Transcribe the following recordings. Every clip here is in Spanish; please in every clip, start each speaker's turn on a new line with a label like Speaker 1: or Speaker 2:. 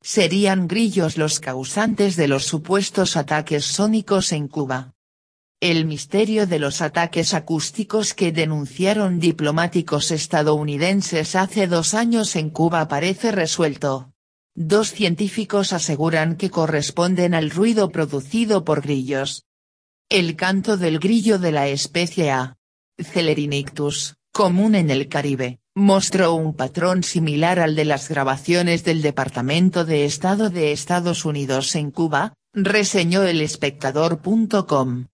Speaker 1: Serían grillos los causantes de los supuestos ataques sónicos en Cuba. El misterio de los ataques acústicos que denunciaron diplomáticos estadounidenses hace dos años en Cuba parece resuelto. Dos científicos aseguran que corresponden al ruido producido por grillos. El canto del grillo de la especie A. Celerinictus, común en el Caribe, mostró un patrón similar al de las grabaciones del Departamento de Estado de Estados Unidos en Cuba, reseñó el espectador.com.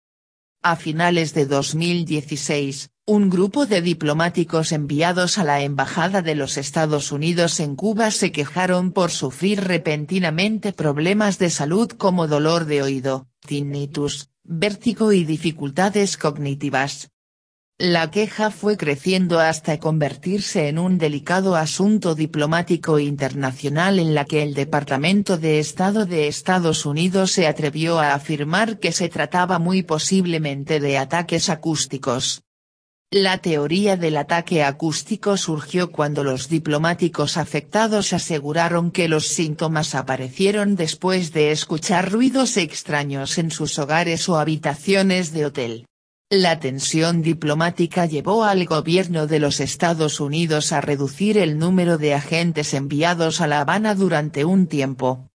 Speaker 1: A finales de 2016, un grupo de diplomáticos enviados a la Embajada de los Estados Unidos en Cuba se quejaron por sufrir repentinamente problemas de salud como dolor de oído, tinnitus, vértigo y dificultades cognitivas. La queja fue creciendo hasta convertirse en un delicado asunto diplomático internacional en la que el Departamento de Estado de Estados Unidos se atrevió a afirmar que se trataba muy posiblemente de ataques acústicos. La teoría del ataque acústico surgió cuando los diplomáticos afectados aseguraron que los síntomas aparecieron después de escuchar ruidos extraños en sus hogares o habitaciones de hotel. La tensión diplomática llevó al gobierno de los Estados Unidos a reducir el número de agentes enviados a La Habana durante un tiempo.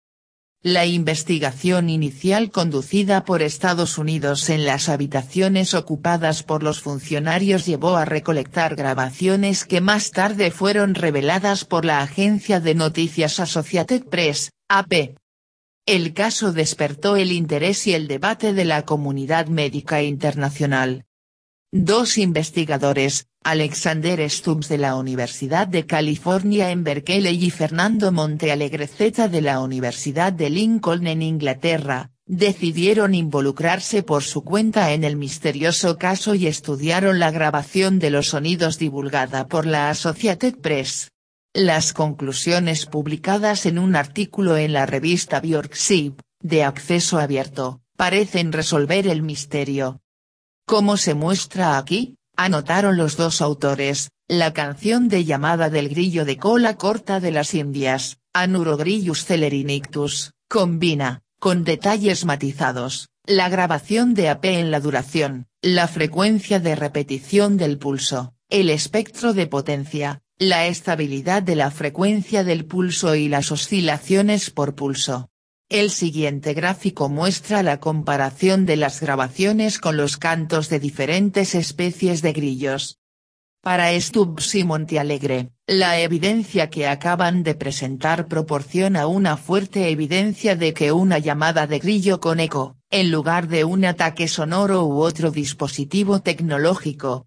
Speaker 1: La investigación inicial conducida por Estados Unidos en las habitaciones ocupadas por los funcionarios llevó a recolectar grabaciones que más tarde fueron reveladas por la agencia de noticias Associated Press, AP. El caso despertó el interés y el debate de la comunidad médica internacional. Dos investigadores, Alexander Stubbs de la Universidad de California en Berkeley y Fernando Montealegre Z de la Universidad de Lincoln en Inglaterra, decidieron involucrarse por su cuenta en el misterioso caso y estudiaron la grabación de los sonidos divulgada por la Associated Press. Las conclusiones publicadas en un artículo en la revista Bjorkship, de acceso abierto, parecen resolver el misterio. Como se muestra aquí, anotaron los dos autores, la canción de llamada del grillo de cola corta de las Indias, Anurogrillus celerinictus, combina, con detalles matizados, la grabación de AP en la duración, la frecuencia de repetición del pulso, el espectro de potencia, la estabilidad de la frecuencia del pulso y las oscilaciones por pulso. El siguiente gráfico muestra la comparación de las grabaciones con los cantos de diferentes especies de grillos. Para Stubbs y Montialegre, la evidencia que acaban de presentar proporciona una fuerte evidencia de que una llamada de grillo con eco, en lugar de un ataque sonoro u otro dispositivo tecnológico,